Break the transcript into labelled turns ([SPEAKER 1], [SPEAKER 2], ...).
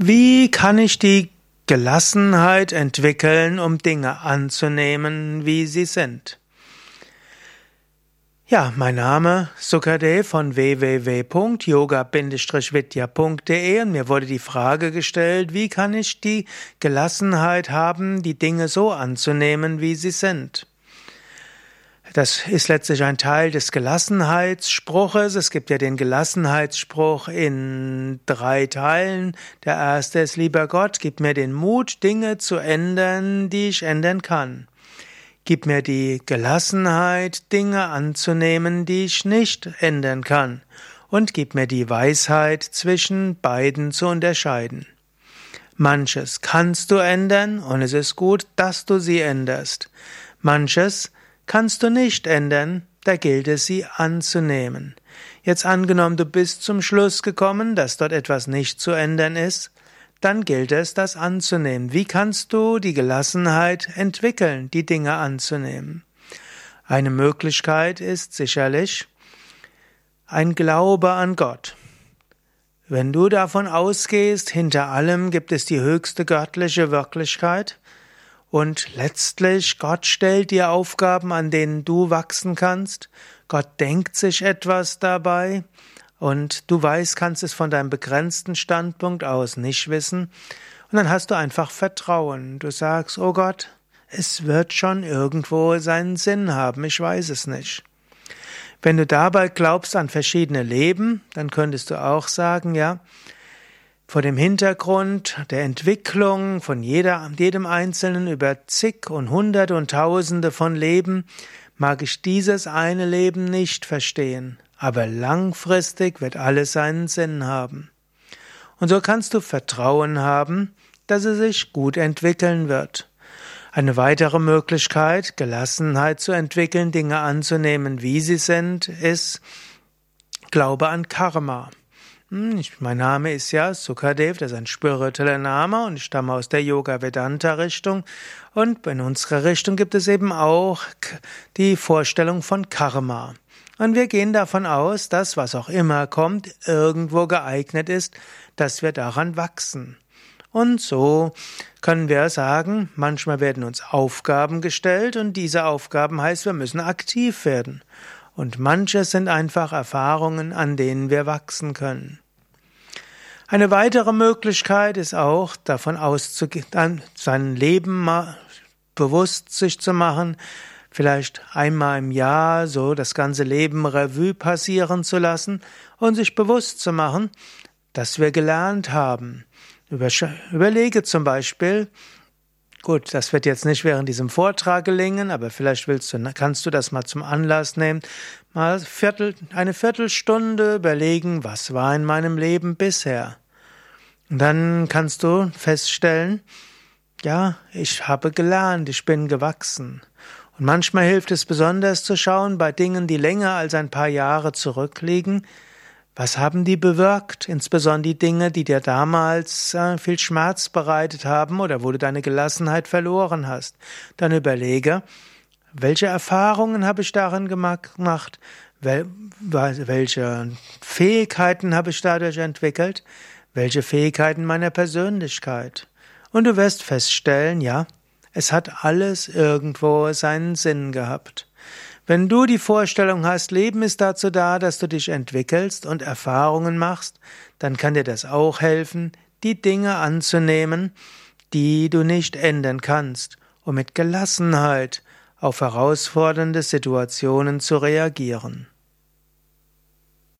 [SPEAKER 1] Wie kann ich die Gelassenheit entwickeln, um Dinge anzunehmen, wie sie sind? Ja, mein Name Sukadev von www.yoga-vidya.de und mir wurde die Frage gestellt, wie kann ich die Gelassenheit haben, die Dinge so anzunehmen, wie sie sind? Das ist letztlich ein Teil des Gelassenheitsspruches. Es gibt ja den Gelassenheitsspruch in drei Teilen. Der erste ist, lieber Gott, gib mir den Mut, Dinge zu ändern, die ich ändern kann. Gib mir die Gelassenheit, Dinge anzunehmen, die ich nicht ändern kann. Und gib mir die Weisheit, zwischen beiden zu unterscheiden. Manches kannst du ändern und es ist gut, dass du sie änderst. Manches kannst du nicht ändern, da gilt es, sie anzunehmen. Jetzt angenommen, du bist zum Schluss gekommen, dass dort etwas nicht zu ändern ist, dann gilt es, das anzunehmen. Wie kannst du die Gelassenheit entwickeln, die Dinge anzunehmen? Eine Möglichkeit ist sicherlich ein Glaube an Gott. Wenn du davon ausgehst, hinter allem gibt es die höchste göttliche Wirklichkeit, und letztlich, Gott stellt dir Aufgaben, an denen du wachsen kannst. Gott denkt sich etwas dabei. Und du weißt, kannst es von deinem begrenzten Standpunkt aus nicht wissen. Und dann hast du einfach Vertrauen. Du sagst, oh Gott, es wird schon irgendwo seinen Sinn haben. Ich weiß es nicht. Wenn du dabei glaubst an verschiedene Leben, dann könntest du auch sagen, ja, vor dem Hintergrund der Entwicklung von jeder, jedem Einzelnen über zig und hunderte und tausende von Leben mag ich dieses eine Leben nicht verstehen, aber langfristig wird alles seinen Sinn haben. Und so kannst du Vertrauen haben, dass es sich gut entwickeln wird. Eine weitere Möglichkeit, Gelassenheit zu entwickeln, Dinge anzunehmen, wie sie sind, ist Glaube an Karma. Hm, mein Name ist ja Sukadev, das ist ein spiritueller Name und ich stamme aus der Yoga-Vedanta-Richtung. Und in unserer Richtung gibt es eben auch die Vorstellung von Karma. Und wir gehen davon aus, dass was auch immer kommt, irgendwo geeignet ist, dass wir daran wachsen. Und so können wir sagen, manchmal werden uns Aufgaben gestellt und diese Aufgaben heißt, wir müssen aktiv werden. Und manches sind einfach Erfahrungen, an denen wir wachsen können. Eine weitere Möglichkeit ist auch, davon auszugehen, sein Leben bewusst sich zu machen, vielleicht einmal im Jahr so das ganze Leben Revue passieren zu lassen und sich bewusst zu machen, dass wir gelernt haben. Überlege zum Beispiel, Gut, das wird jetzt nicht während diesem Vortrag gelingen, aber vielleicht willst du, kannst du das mal zum Anlass nehmen, mal Viertel, eine Viertelstunde überlegen, was war in meinem Leben bisher. Und dann kannst du feststellen, ja, ich habe gelernt, ich bin gewachsen. Und manchmal hilft es besonders zu schauen bei Dingen, die länger als ein paar Jahre zurückliegen, was haben die bewirkt? Insbesondere die Dinge, die dir damals äh, viel Schmerz bereitet haben oder wo du deine Gelassenheit verloren hast. Dann überlege, welche Erfahrungen habe ich darin gemacht? Welche Fähigkeiten habe ich dadurch entwickelt? Welche Fähigkeiten meiner Persönlichkeit? Und du wirst feststellen, ja, es hat alles irgendwo seinen Sinn gehabt. Wenn du die Vorstellung hast, Leben ist dazu da, dass du dich entwickelst und Erfahrungen machst, dann kann dir das auch helfen, die Dinge anzunehmen, die du nicht ändern kannst, um mit Gelassenheit auf herausfordernde Situationen zu reagieren.